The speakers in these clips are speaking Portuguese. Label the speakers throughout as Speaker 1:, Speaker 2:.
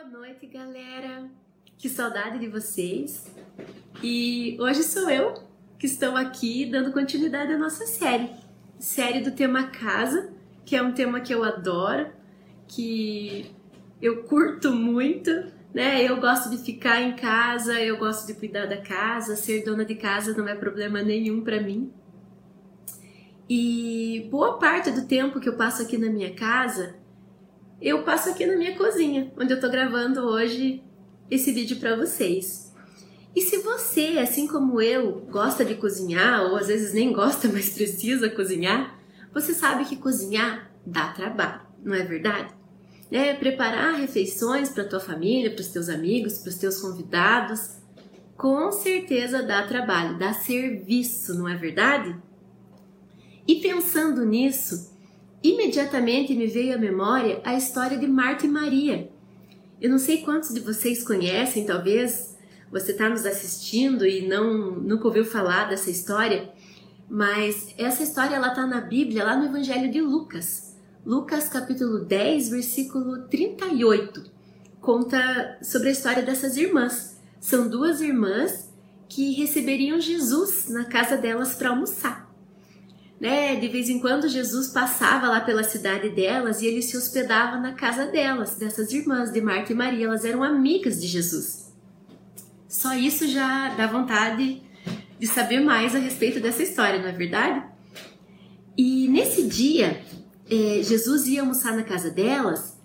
Speaker 1: Boa noite, galera. Que saudade de vocês. E hoje sou eu que estou aqui dando continuidade à nossa série, série do tema casa, que é um tema que eu adoro, que eu curto muito, né? Eu gosto de ficar em casa, eu gosto de cuidar da casa, ser dona de casa não é problema nenhum para mim. E boa parte do tempo que eu passo aqui na minha casa, eu passo aqui na minha cozinha, onde eu tô gravando hoje esse vídeo para vocês. E se você, assim como eu, gosta de cozinhar, ou às vezes nem gosta, mas precisa cozinhar, você sabe que cozinhar dá trabalho, não é verdade? É, preparar refeições para tua família, para os teus amigos, para os teus convidados, com certeza dá trabalho, dá serviço, não é verdade? E pensando nisso, imediatamente me veio à memória a história de Marta e Maria. Eu não sei quantos de vocês conhecem, talvez você está nos assistindo e não nunca ouviu falar dessa história, mas essa história ela está na Bíblia, lá no Evangelho de Lucas. Lucas capítulo 10, versículo 38, conta sobre a história dessas irmãs. São duas irmãs que receberiam Jesus na casa delas para almoçar né? De vez em quando Jesus passava lá pela cidade delas e ele se hospedava na casa delas, dessas irmãs de Marta e Maria. Elas eram amigas de Jesus. Só isso já dá vontade de saber mais a respeito dessa história, não é verdade? E nesse dia, é, Jesus ia almoçar na casa delas,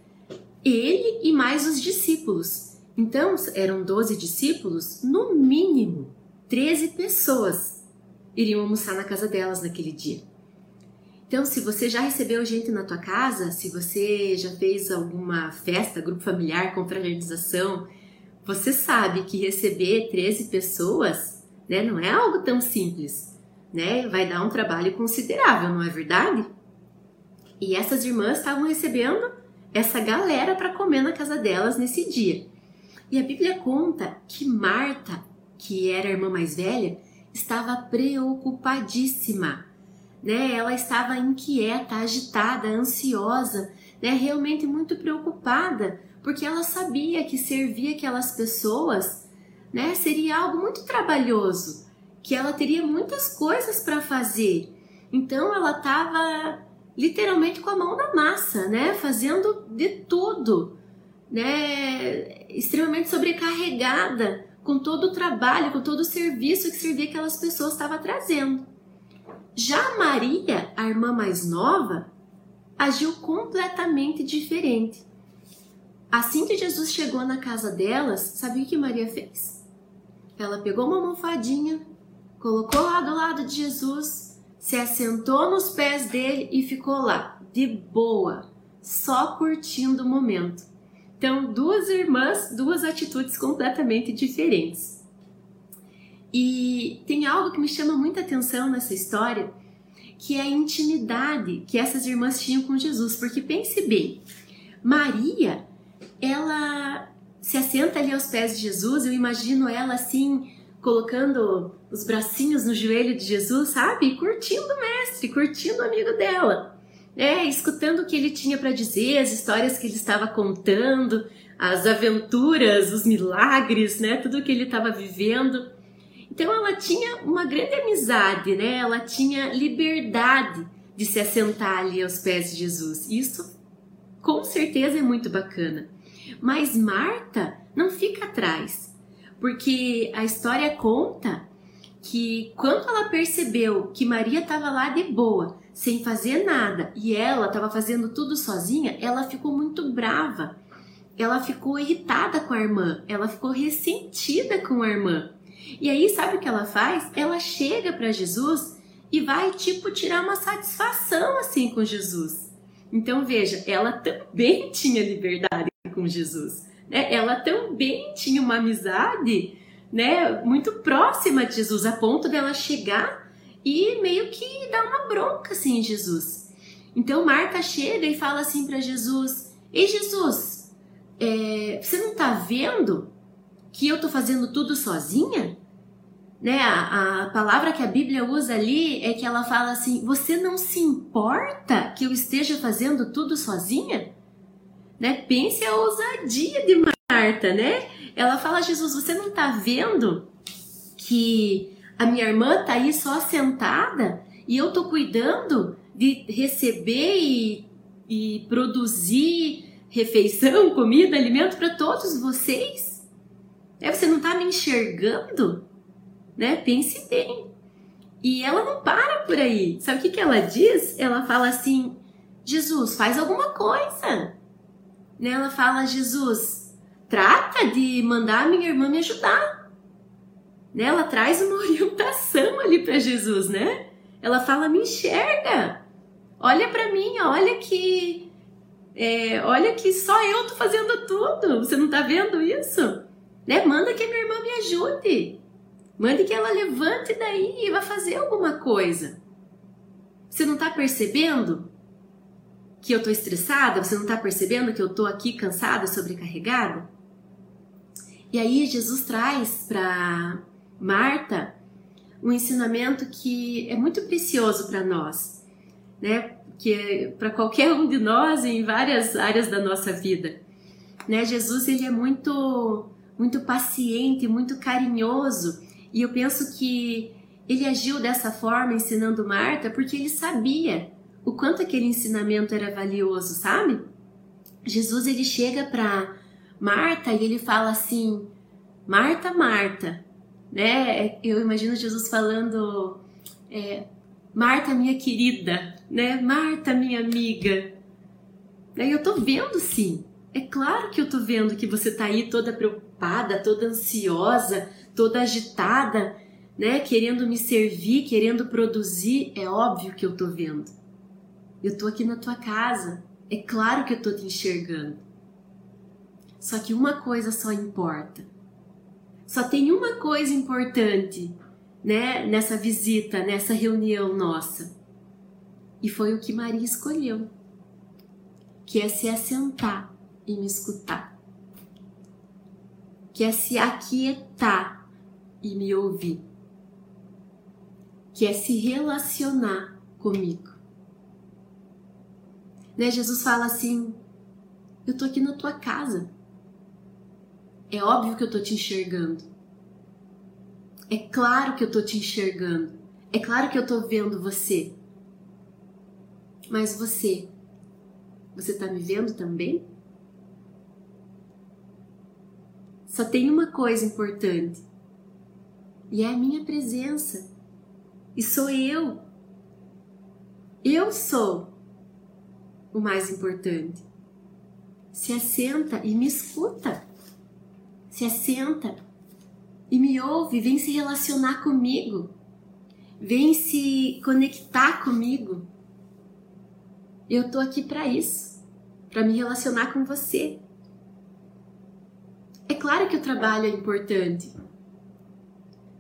Speaker 1: ele e mais os discípulos. Então, eram 12 discípulos, no mínimo 13 pessoas iriam almoçar na casa delas naquele dia. Então, se você já recebeu gente na tua casa, se você já fez alguma festa, grupo familiar, confraternização, você sabe que receber 13 pessoas, né, não é algo tão simples, né? Vai dar um trabalho considerável, não é verdade? E essas irmãs estavam recebendo essa galera para comer na casa delas nesse dia. E a Bíblia conta que Marta, que era a irmã mais velha, estava preocupadíssima, né? Ela estava inquieta, agitada, ansiosa, né? Realmente muito preocupada, porque ela sabia que servir aquelas pessoas, né, seria algo muito trabalhoso, que ela teria muitas coisas para fazer. Então ela estava literalmente com a mão na massa, né, fazendo de tudo, né, extremamente sobrecarregada com todo o trabalho, com todo o serviço que servia aquelas pessoas estava trazendo. Já Maria, a irmã mais nova, agiu completamente diferente. Assim que Jesus chegou na casa delas, sabe o que Maria fez? Ela pegou uma almofadinha, colocou lá do lado de Jesus, se assentou nos pés dele e ficou lá, de boa, só curtindo o momento. Então, duas irmãs, duas atitudes completamente diferentes. E tem algo que me chama muita atenção nessa história, que é a intimidade que essas irmãs tinham com Jesus. Porque pense bem, Maria, ela se assenta ali aos pés de Jesus, eu imagino ela assim, colocando os bracinhos no joelho de Jesus, sabe? Curtindo o mestre, curtindo o amigo dela é, escutando o que ele tinha para dizer, as histórias que ele estava contando, as aventuras, os milagres, né, tudo que ele estava vivendo. Então ela tinha uma grande amizade, né? Ela tinha liberdade de se assentar ali aos pés de Jesus. Isso com certeza é muito bacana. Mas Marta não fica atrás, porque a história conta que quando ela percebeu que Maria estava lá de boa, sem fazer nada, e ela estava fazendo tudo sozinha, ela ficou muito brava. Ela ficou irritada com a irmã, ela ficou ressentida com a irmã. E aí, sabe o que ela faz? Ela chega para Jesus e vai tipo tirar uma satisfação assim com Jesus. Então veja, ela também tinha liberdade com Jesus, né? Ela também tinha uma amizade, né, muito próxima de Jesus, a ponto dela chegar e meio que dá uma bronca assim em Jesus. Então Marta chega e fala assim para Jesus: Ei Jesus, é, você não tá vendo que eu tô fazendo tudo sozinha? Né? A, a palavra que a Bíblia usa ali é que ela fala assim: Você não se importa que eu esteja fazendo tudo sozinha? Né? Pense a ousadia de Marta, né? Ela fala: Jesus, você não tá vendo que a minha irmã tá aí só sentada e eu tô cuidando de receber e, e produzir refeição, comida, alimento para todos vocês? É, você não tá me enxergando? Né? Pense bem. E ela não para por aí. Sabe o que, que ela diz? Ela fala assim: Jesus, faz alguma coisa. Né? Ela fala: Jesus, trata de mandar a minha irmã me ajudar. Né? Ela traz uma orientação ali para Jesus, né? Ela fala: me enxerga. Olha para mim, olha que. É, olha que só eu tô fazendo tudo. Você não tá vendo isso? Né? Manda que a minha irmã me ajude. Mande que ela levante daí e vá fazer alguma coisa. Você não tá percebendo que eu tô estressada? Você não tá percebendo que eu tô aqui cansada, sobrecarregada? E aí Jesus traz para Marta um ensinamento que é muito precioso para nós, né? Que é para qualquer um de nós em várias áreas da nossa vida, né? Jesus ele é muito muito paciente, muito carinhoso, e eu penso que ele agiu dessa forma ensinando Marta porque ele sabia o quanto aquele ensinamento era valioso, sabe? Jesus ele chega para Marta e ele fala assim: Marta, Marta, né? Eu imagino Jesus falando, é, Marta, minha querida, né? Marta, minha amiga. E eu tô vendo sim. É claro que eu tô vendo que você tá aí toda preocupada, toda ansiosa, toda agitada, né? Querendo me servir, querendo produzir. É óbvio que eu tô vendo. Eu tô aqui na tua casa. É claro que eu tô te enxergando. Só que uma coisa só importa só tem uma coisa importante, né, nessa visita, nessa reunião nossa. E foi o que Maria escolheu, que é se assentar e me escutar. Que é se aquietar e me ouvir. Que é se relacionar comigo. Né, Jesus fala assim: Eu tô aqui na tua casa. É óbvio que eu tô te enxergando. É claro que eu tô te enxergando. É claro que eu tô vendo você. Mas você, você tá me vendo também? Só tem uma coisa importante. E é a minha presença. E sou eu. Eu sou o mais importante. Se assenta e me escuta se assenta e me ouve, vem se relacionar comigo, vem se conectar comigo. Eu tô aqui para isso, para me relacionar com você. É claro que o trabalho é importante.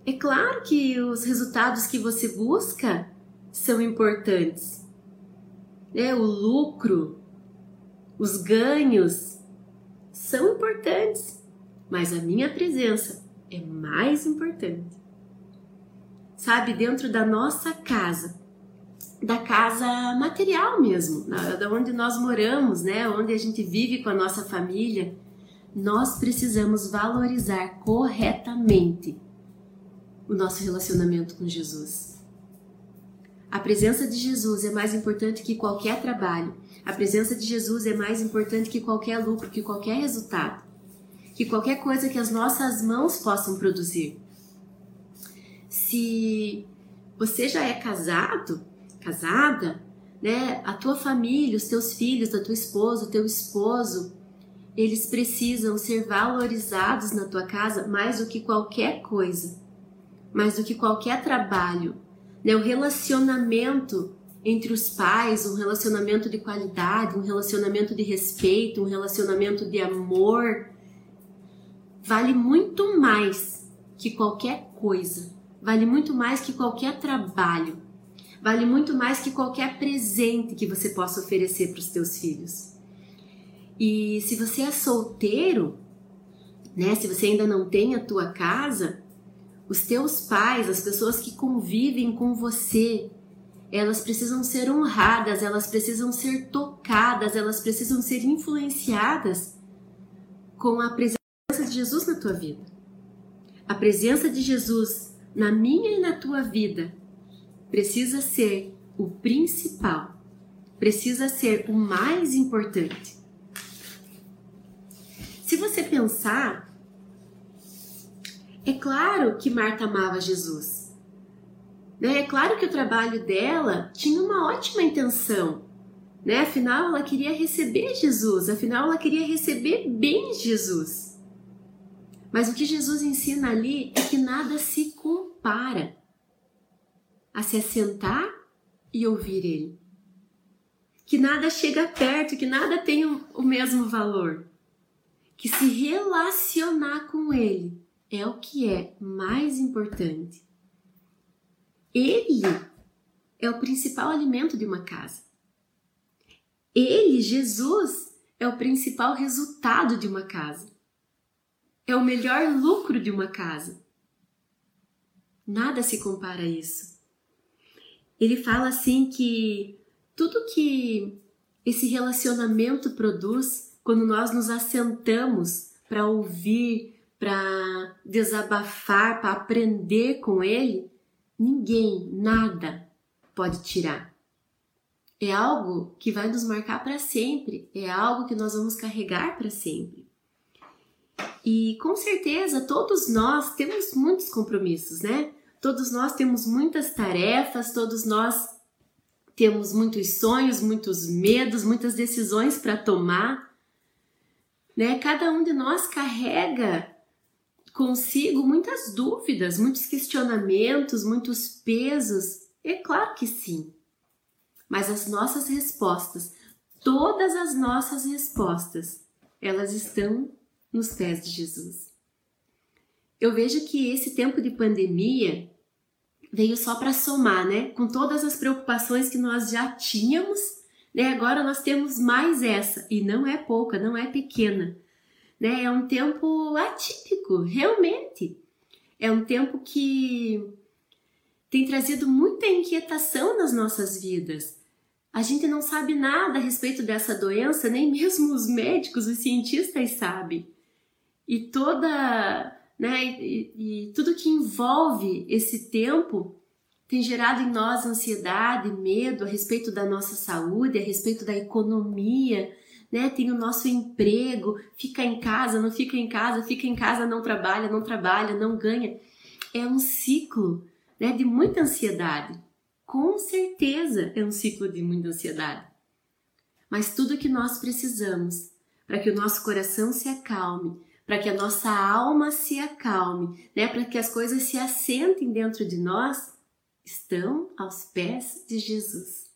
Speaker 1: É claro que os resultados que você busca são importantes. É, o lucro, os ganhos são importantes mas a minha presença é mais importante. Sabe, dentro da nossa casa, da casa material mesmo, da onde nós moramos, né, onde a gente vive com a nossa família, nós precisamos valorizar corretamente o nosso relacionamento com Jesus. A presença de Jesus é mais importante que qualquer trabalho. A presença de Jesus é mais importante que qualquer lucro, que qualquer resultado que qualquer coisa que as nossas mãos possam produzir. Se você já é casado, casada, né, a tua família, os teus filhos, a tua esposa, o teu esposo, eles precisam ser valorizados na tua casa mais do que qualquer coisa, mais do que qualquer trabalho. Né? O relacionamento entre os pais, um relacionamento de qualidade, um relacionamento de respeito, um relacionamento de amor, vale muito mais que qualquer coisa, vale muito mais que qualquer trabalho, vale muito mais que qualquer presente que você possa oferecer para os teus filhos. E se você é solteiro, né, se você ainda não tem a tua casa, os teus pais, as pessoas que convivem com você, elas precisam ser honradas, elas precisam ser tocadas, elas precisam ser influenciadas com a presença Jesus na tua vida. A presença de Jesus na minha e na tua vida precisa ser o principal, precisa ser o mais importante. Se você pensar, é claro que Marta amava Jesus. Né? É claro que o trabalho dela tinha uma ótima intenção. Né? Afinal, ela queria receber Jesus, afinal, ela queria receber bem Jesus. Mas o que Jesus ensina ali é que nada se compara a se assentar e ouvir Ele. Que nada chega perto, que nada tem o mesmo valor. Que se relacionar com Ele é o que é mais importante. Ele é o principal alimento de uma casa. Ele, Jesus, é o principal resultado de uma casa. É o melhor lucro de uma casa. Nada se compara a isso. Ele fala assim que tudo que esse relacionamento produz quando nós nos assentamos para ouvir, para desabafar, para aprender com ele, ninguém, nada pode tirar. É algo que vai nos marcar para sempre, é algo que nós vamos carregar para sempre. E com certeza todos nós temos muitos compromissos, né? Todos nós temos muitas tarefas, todos nós temos muitos sonhos, muitos medos, muitas decisões para tomar, né? Cada um de nós carrega consigo muitas dúvidas, muitos questionamentos, muitos pesos. É claro que sim. Mas as nossas respostas, todas as nossas respostas, elas estão nos pés de Jesus. Eu vejo que esse tempo de pandemia veio só para somar, né? Com todas as preocupações que nós já tínhamos, né? Agora nós temos mais essa e não é pouca, não é pequena né? É um tempo atípico, realmente. É um tempo que tem trazido muita inquietação nas nossas vidas. A gente não sabe nada a respeito dessa doença, nem mesmo os médicos, os cientistas sabem. E toda, né, e, e tudo que envolve esse tempo tem gerado em nós ansiedade, medo a respeito da nossa saúde, a respeito da economia, né? Tem o nosso emprego, fica em casa, não fica em casa, fica em casa, não trabalha, não trabalha, não ganha. É um ciclo, né, de muita ansiedade. Com certeza é um ciclo de muita ansiedade. Mas tudo que nós precisamos para que o nosso coração se acalme, para que a nossa alma se acalme, né, para que as coisas se assentem dentro de nós, estão aos pés de Jesus.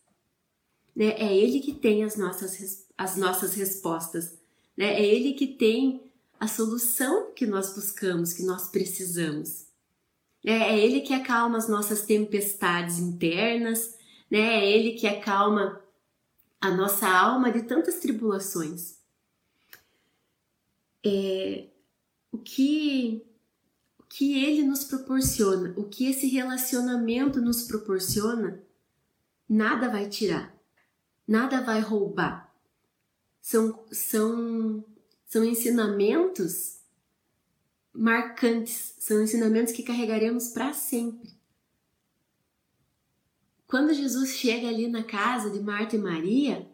Speaker 1: Né? É Ele que tem as nossas as nossas respostas. Né? É Ele que tem a solução que nós buscamos, que nós precisamos. É, é Ele que acalma as nossas tempestades internas, né? é Ele que acalma a nossa alma de tantas tribulações. É, o que o que ele nos proporciona, o que esse relacionamento nos proporciona, nada vai tirar, nada vai roubar são, são, são ensinamentos marcantes, são ensinamentos que carregaremos para sempre. Quando Jesus chega ali na casa de Marta e Maria,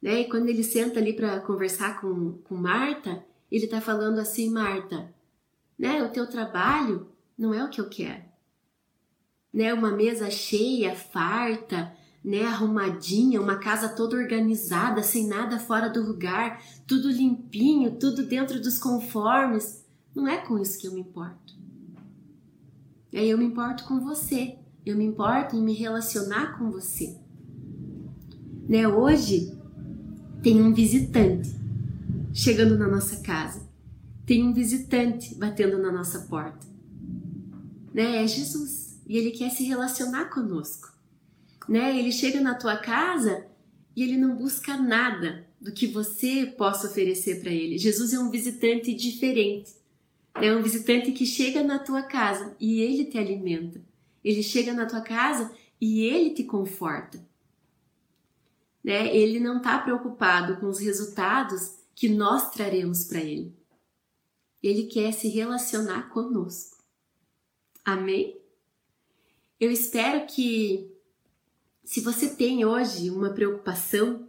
Speaker 1: né, e quando ele senta ali para conversar com, com Marta, ele está falando assim: Marta, né, o teu trabalho não é o que eu quero. Né, uma mesa cheia, farta, né, arrumadinha, uma casa toda organizada, sem nada fora do lugar, tudo limpinho, tudo dentro dos conformes. Não é com isso que eu me importo. Aí eu me importo com você. Eu me importo em me relacionar com você. Né, hoje tem um visitante chegando na nossa casa. Tem um visitante batendo na nossa porta. Né, é Jesus. E ele quer se relacionar conosco né? Ele chega na tua casa e ele não busca nada do que você possa oferecer para ele. Jesus é um visitante diferente. É um visitante que chega na tua casa e ele te alimenta. Ele chega na tua casa e ele te conforta. Né? Ele não está preocupado com os resultados que nós traremos para ele. Ele quer se relacionar conosco. Amém? Eu espero que, se você tem hoje uma preocupação,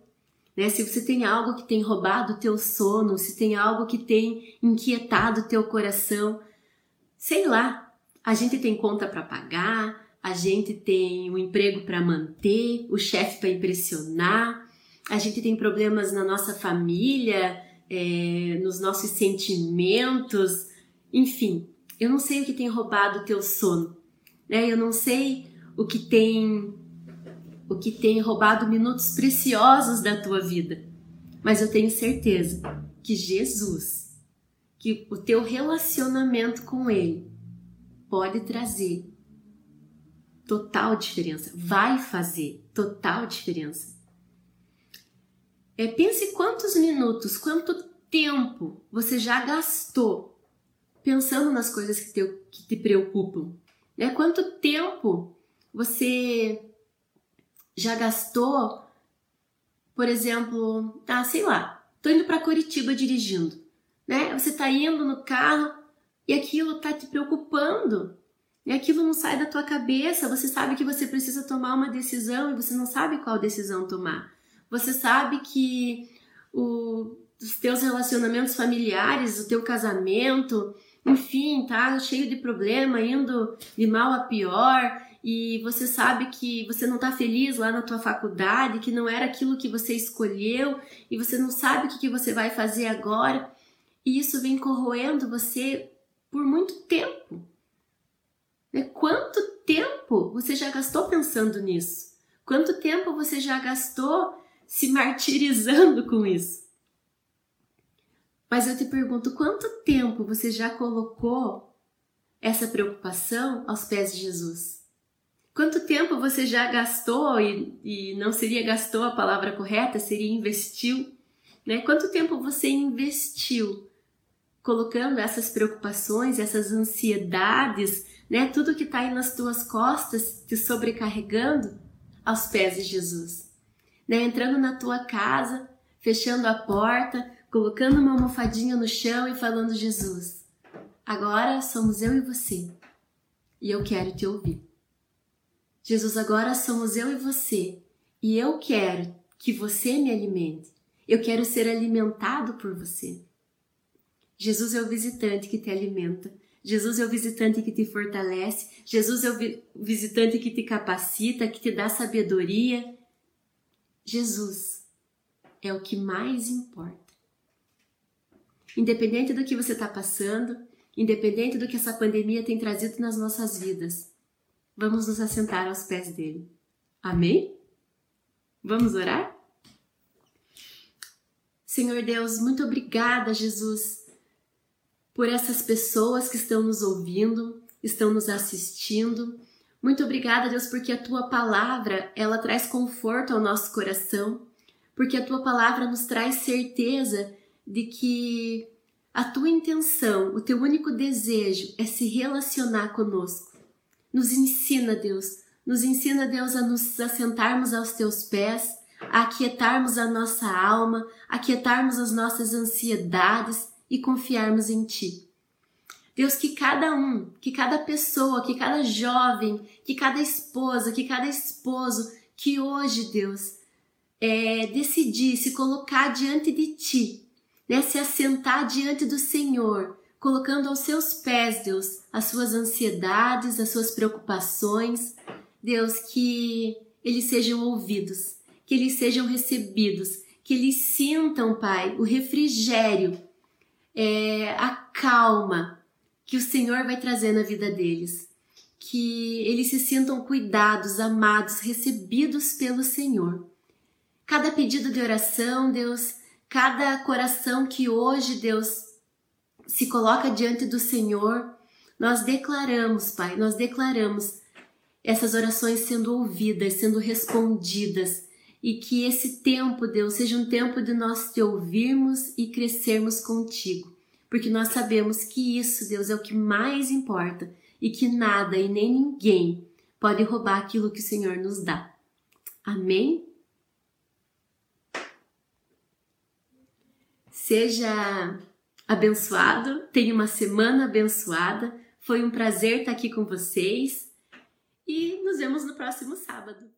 Speaker 1: né, se você tem algo que tem roubado o teu sono, se tem algo que tem inquietado o teu coração, sei lá, a gente tem conta para pagar, a gente tem um emprego para manter, o chefe para impressionar, a gente tem problemas na nossa família, é, nos nossos sentimentos, enfim, eu não sei o que tem roubado o teu sono, né? Eu não sei o que tem o que tem roubado minutos preciosos da tua vida, mas eu tenho certeza que Jesus, que o teu relacionamento com Ele pode trazer total diferença, vai fazer total diferença. É, pense quantos minutos, quanto tempo você já gastou pensando nas coisas que te, que te preocupam. Né? Quanto tempo você já gastou, por exemplo, ah, sei lá, tô indo para Curitiba dirigindo, né? Você tá indo no carro e aquilo tá te preocupando. E aquilo não sai da tua cabeça, você sabe que você precisa tomar uma decisão e você não sabe qual decisão tomar. Você sabe que o, os teus relacionamentos familiares, o teu casamento, enfim, tá cheio de problema, indo de mal a pior, e você sabe que você não tá feliz lá na tua faculdade, que não era aquilo que você escolheu, e você não sabe o que, que você vai fazer agora, e isso vem corroendo você por muito tempo. Né? Quanto tempo você já gastou pensando nisso? Quanto tempo você já gastou se martirizando com isso? Mas eu te pergunto, quanto tempo você já colocou essa preocupação aos pés de Jesus? Quanto tempo você já gastou, e, e não seria gastou a palavra correta, seria investiu, né? Quanto tempo você investiu colocando essas preocupações, essas ansiedades, né? Tudo que está aí nas tuas costas, te sobrecarregando aos pés de Jesus, né? Entrando na tua casa, fechando a porta, colocando uma almofadinha no chão e falando: Jesus, agora somos eu e você e eu quero te ouvir. Jesus, agora somos eu e você e eu quero que você me alimente. Eu quero ser alimentado por você. Jesus é o visitante que te alimenta. Jesus é o visitante que te fortalece. Jesus é o visitante que te capacita, que te dá sabedoria. Jesus é o que mais importa. Independente do que você está passando, independente do que essa pandemia tem trazido nas nossas vidas, vamos nos assentar aos pés dele. Amém? Vamos orar? Senhor Deus, muito obrigada, Jesus, por essas pessoas que estão nos ouvindo, estão nos assistindo. Muito obrigada, Deus, porque a tua palavra, ela traz conforto ao nosso coração, porque a tua palavra nos traz certeza de que a tua intenção, o teu único desejo é se relacionar conosco. Nos ensina, Deus, nos ensina, Deus, a nos assentarmos aos teus pés, a aquietarmos a nossa alma, a aquietarmos as nossas ansiedades e confiarmos em Ti. Deus, que cada um, que cada pessoa, que cada jovem, que cada esposa, que cada esposo, que hoje, Deus, é, decidir se colocar diante de Ti né, se assentar diante do Senhor, colocando aos seus pés, Deus, as suas ansiedades, as suas preocupações, Deus, que eles sejam ouvidos, que eles sejam recebidos, que eles sintam, Pai, o refrigério, é, a calma que o Senhor vai trazer na vida deles. Que eles se sintam cuidados, amados, recebidos pelo Senhor. Cada pedido de oração, Deus, cada coração que hoje, Deus, se coloca diante do Senhor, nós declaramos, Pai, nós declaramos essas orações sendo ouvidas, sendo respondidas, e que esse tempo, Deus, seja um tempo de nós te ouvirmos e crescermos contigo, porque nós sabemos que isso, Deus, é o que mais importa e que nada e nem ninguém pode roubar aquilo que o Senhor nos dá. Amém? Seja abençoado, tenha uma semana abençoada. Foi um prazer estar aqui com vocês e nos vemos no próximo sábado.